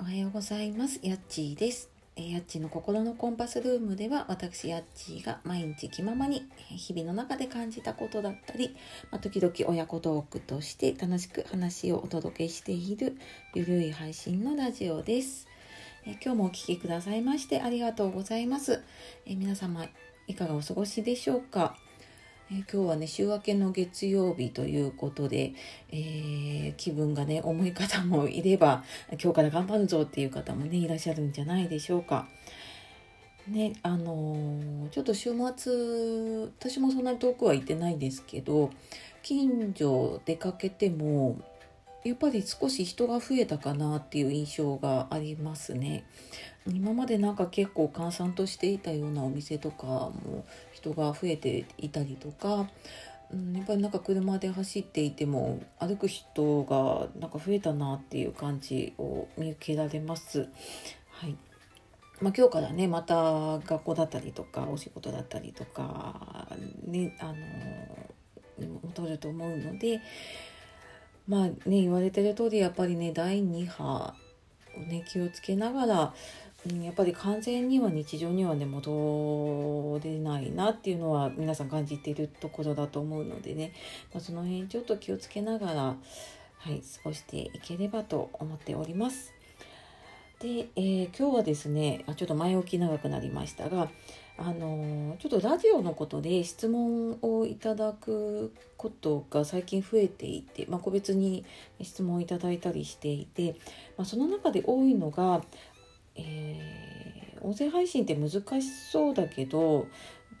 おはようございます。やっちーです。やっちーの心のコンパスルームでは私やっちーが毎日気ままに日々の中で感じたことだったり、まあ、時々親子トークとして楽しく話をお届けしているゆるい配信のラジオです、え今日もお聴きくださいましてありがとうございます、え皆様いかがお過ごしでしょうか？えー今日はね週明けの月曜日ということで、えー気分がね重い方もいれば今日から頑張るぞっていう方もねいらっしゃるんじゃないでしょうか。ねあのちょっと週末私もそんなに遠くは行ってないですけど近所出かけてもやっぱり少し人が増えたかなっていう印象がありますね。今までなんか結構閑散としていたようなお店とかも人が増えていたりとか、うん、やっぱりなんか車で走っていても歩く人がなんか増えたなっていう感じを見受けられます。はいまあ、今日からねまた学校だったりとかお仕事だったりとかねあの戻ると思うのでまあね言われてる通りやっぱりね第2波をね気をつけながらうんやっぱり完全には日常にはね戻れないなっていうのは皆さん感じているところだと思うのでね、まあ、その辺ちょっと気をつけながら、はい、過ごしていければと思っております。で、えー今日はですねあちょっと前置き長くなりましたがあのちょっとラジオのことで質問をいただくことが最近増えていて、まあ、個別に質問をいただいたりしていて、まあ、その中で多いのが、えー音声配信って難しそうだけど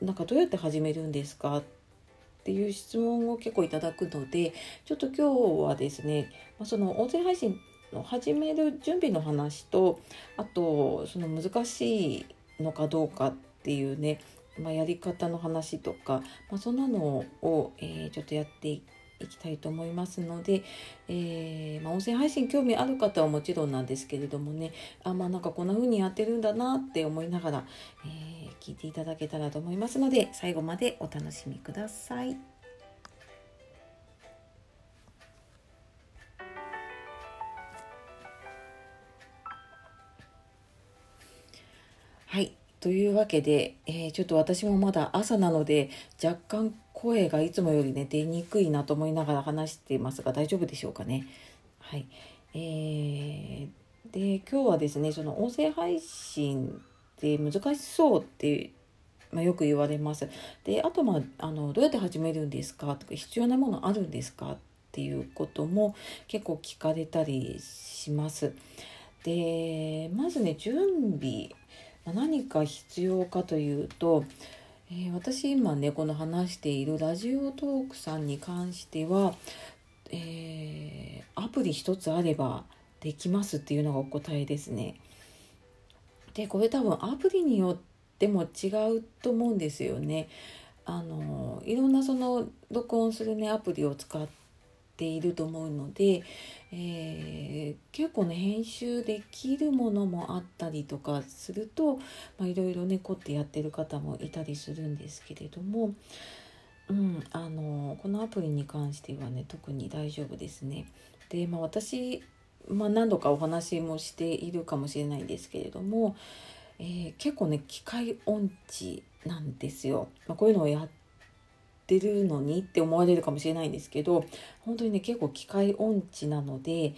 なんかどうやって始めるんですかっていう質問を結構いただくのでちょっと今日はですね、まあ、その音声配信の始める準備の話とあとその難しいのかどうかってていうね、まあ、やり方の話とか、まあ、そんなのを、えーちょっとやっていきたいと思いますので、えーまあ、音声配信興味ある方はもちろんなんですけれどもねあまあなんかこんな風にやってるんだなって思いながら、えー聞いていただけたらと思いますので最後までお楽しみください。というわけで、えーちょっと私もまだ朝なので若干声がいつもよりね出にくいなと思いながら話していますが大丈夫でしょうかね。はい。えーで今日はですねその音声配信って難しそうって、まあ、よく言われます。であとまああのどうやって始めるんですかとか必要なものあるんですかっていうことも結構聞かれたりします。でまずね準備何か必要かというと、えー私今ねこの話しているラジオトークさんに関しては、えーアプリ一つあればできますっていうのがお答えですね。でこれ多分アプリによっても違うと思うんですよね。あのいろんなその録音するねアプリを使っていると思うので、えー結構ね編集できるものもあったりとかすると、まあ、いろいろね凝ってやってる方もいたりするんですけれども、うん、あのこのアプリに関してはね特に大丈夫ですね。で、まあ、私、まあ、何度かお話もしているかもしれないんですけれども、えー結構ね機械音痴なんですよ。まあ、こういうのをやってるのにって思われるかもしれないんですけど本当にね結構機械音痴なので、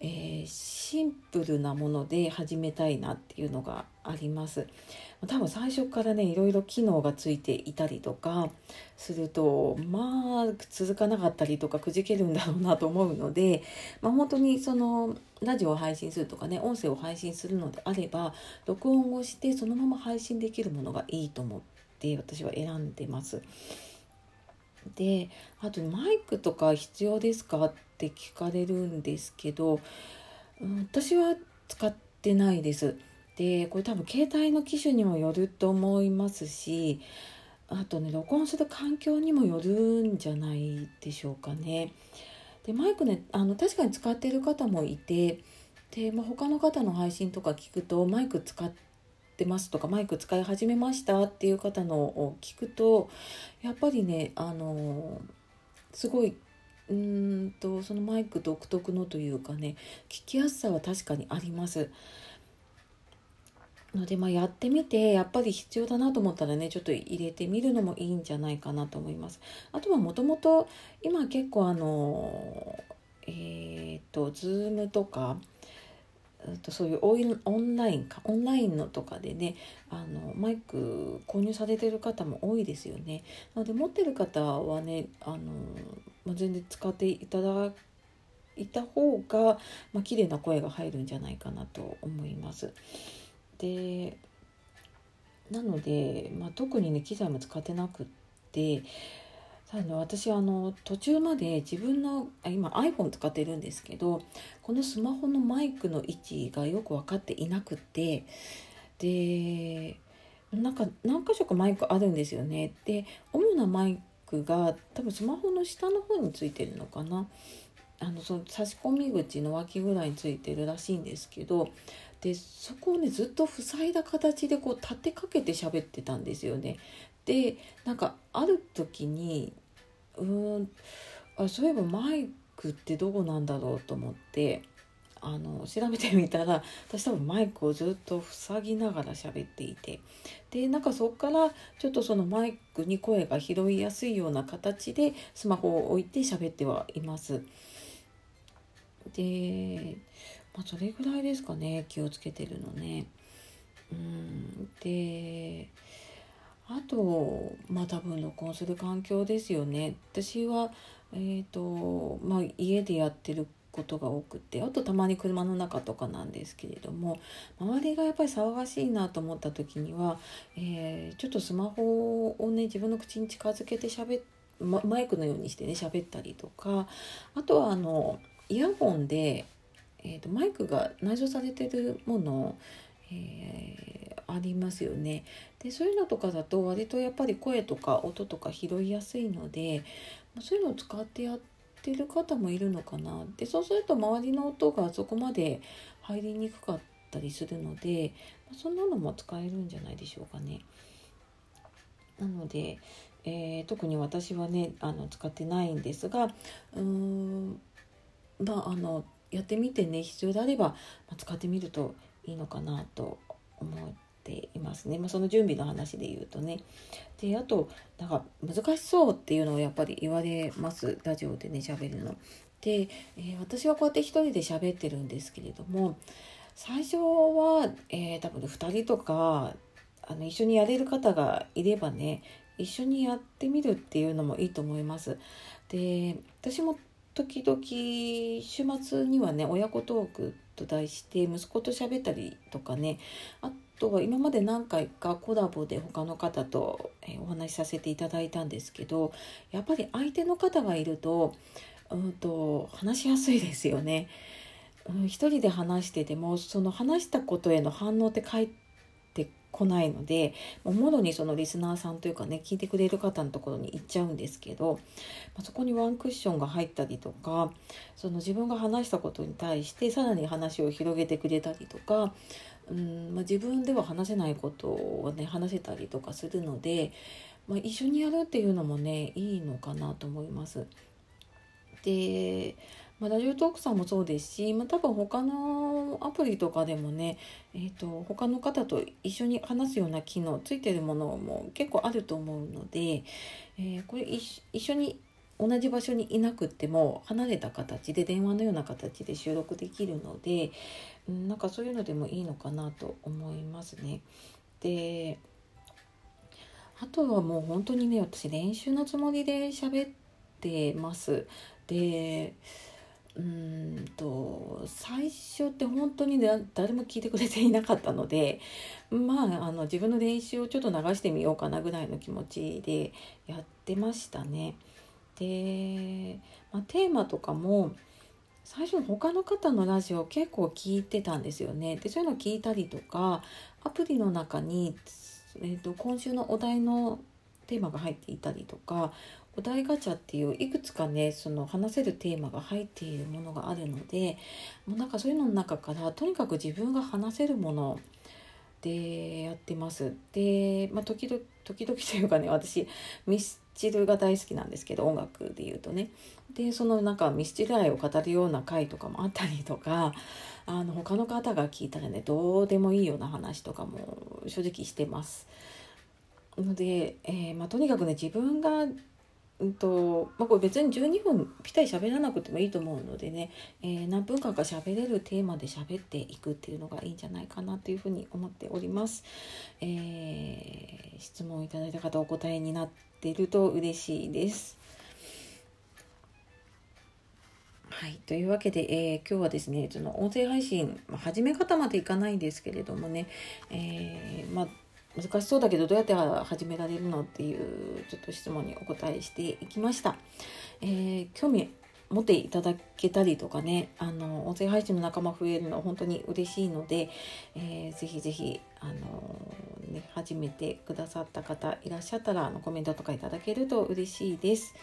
えーシンプルなもので始めたいなっていうのがあります。多分最初からねいろいろ機能がついていたりとかするとまあ続かなかったりとかくじけるんだろうなと思うので、まあ、本当にそのラジオを配信するとかね音声を配信するのであれば録音をしてそのまま配信できるものがいいと思って私は選んでます。であとマイクとか必要ですか？って聞かれるんですけど、うん私は使ってないです。でこれ多分携帯の機種にもよると思いますしあとね録音する環境にもよるんじゃないでしょうかね。でマイクねあの確かに使ってる方もいてで、まあ、他の方の配信とか聞くとマイク使ってますとかマイク使い始めましたっていう方のを聞くとやっぱりねあのすごいうんとそのマイク独特のというかね聞きやすさは確かにあります。ので、まあ、やってみてやっぱり必要だなと思ったらねちょっと入れてみるのもいいんじゃないかなと思います。あとはもともと今結構あのえっ、ー、と Zoom とかとそういうオンラインかオンラインのとかでねあのマイク購入されてる方も多いですよね。なので持ってる方はねあの、まあ、全然使っていただいた方が、まあ綺麗な声が入るんじゃないかなと思います。でなので、まあ、特にね機材も使ってなくってただ。ね私あの途中まで自分の今 iPhone 使ってるんですけどこのスマホのマイクの位置がよく分かっていなくてでなんか何箇所かマイクあるんですよね。で主なマイクが多分スマホの下の方についてるのかな。あのその差し込み口の脇ぐらいについてるらしいんですけどでそこをねずっと塞いだ形でこう立てかけて喋ってたんですよね。でなんかある時にうんあそういえばマイクってどこなんだろうと思ってあの調べてみたら私多分マイクをずっと塞ぎながら喋っていてでなんかそこからちょっとそのマイクに声が拾いやすいような形でスマホを置いて喋ってはいます。で、まあ、それぐらいですかね気をつけてるのね。うんであとまあ多分録音する環境ですよね。私はえっ、ー、とまあ家でやってることが多くてあとたまに車の中とかなんですけれども周りがやっぱり騒がしいなと思った時には、えー、ちょっとスマホをね自分の口に近づけて喋っマイクのようにしてね喋ったりとかあとはあのイヤホンで、えーと、マイクが内蔵されてるものを、えー、ありますよね。でそういうのとかだと割とやっぱり声とか音とか拾いやすいのでそういうのを使ってやってる方もいるのかなでそうすると周りの音がそこまで入りにくかったりするのでそんなのも使えるんじゃないでしょうかね。なので、えー、特に私はねあの使ってないんですがうーんまああのやってみてね必要であれば、まあ、使ってみるといいのかなと思っていますね、まあ、その準備の話で言うとねであとなんか難しそうっていうのをやっぱり言われますラジオでね喋るの。で、えー、私はこうやって一人で喋ってるんですけれども最初は、えー、多分2人とかあの一緒にやれる方がいればね一緒にやってみるっていうのもいいと思います。で私も時々週末にはね親子トークと題して息子と喋ったりとかねあとは今まで何回かコラボで他の方とお話しさせていただいたんですけどやっぱり相手の方がいると,、うんと話しやすいですよね。うん、一人で話しててもその話したことへの反応って返って来ないのでもろにそのリスナーさんというかね聞いてくれる方のところに行っちゃうんですけど、まあ、そこにワンクッションが入ったりとかその自分が話したことに対してさらに話を広げてくれたりとかうんまあ、自分では話せないことをね話せたりとかするので、まあ、一緒にやるっていうのもねいいのかなと思います。でまあ、ラジオトークさんもそうですし、まあ、多分他のアプリとかでもね、えーと、他の方と一緒に話すような機能ついてるものも結構あると思うので、えー、これ一緒に同じ場所にいなくても離れた形で電話のような形で収録できるので、うん、なんかそういうのでもいいのかなと思いますね。であとはもう本当にね私練習のつもりで喋ってます。でうんと最初って本当に誰も聞いてくれていなかったのでまああの自分の練習をちょっと流してみようかなぐらいの気持ちでやってましたね。で、まあ、テーマとかも最初他の方のラジオ結構聞いてたんですよね。でそういうの聞いたりとかアプリの中に、えー、と今週のお題のテーマが入っていたりとかお題ガチャっていういくつかねその話せるテーマが入っているものがあるのでもうなんかそういうのの中からとにかく自分が話せるものでやってます。で、まあ、時々時々というかね私ミスチルが大好きなんですけど音楽で言うとねでそのなんかミスチル愛を語るような回とかもあったりとかあの他の方が聞いたらねどうでもいいような話とかも正直してます。ので、えーまあ、とにかくね自分がうんとまあ、これ別に12分ぴったり喋らなくてもいいと思うのでね、えー、何分間か喋れるテーマで喋っていくっていうのがいいんじゃないかなというふうに思っております。えー、質問いただいた方お答えになっていると嬉しいです。はい、というわけで、えー、今日はですねその音声配信、まあ、始め方までいかないんですけれどもね、えー、まあ難しそうだけどどうやって始められるのっていうちょっと質問にお答えしていきました。えー、興味持っていただけたりとかねあの音声配信の仲間増えるの本当に嬉しいので、えー、ぜひぜひあの、ね、始めてくださった方いらっしゃったらあのコメントとかいただけると嬉しいです。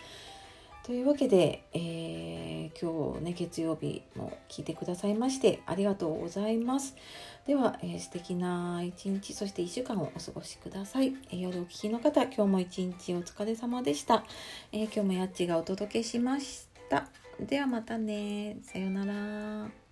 というわけで、えー、今日ね月曜日も聞いてくださいましてありがとうございます。では、えー、素敵な一日そして1週間をお過ごしください。えー、夜お聞きの方今日も一日お疲れ様でした。えー、今日もやっちがお届けしました。ではまたね。さようなら。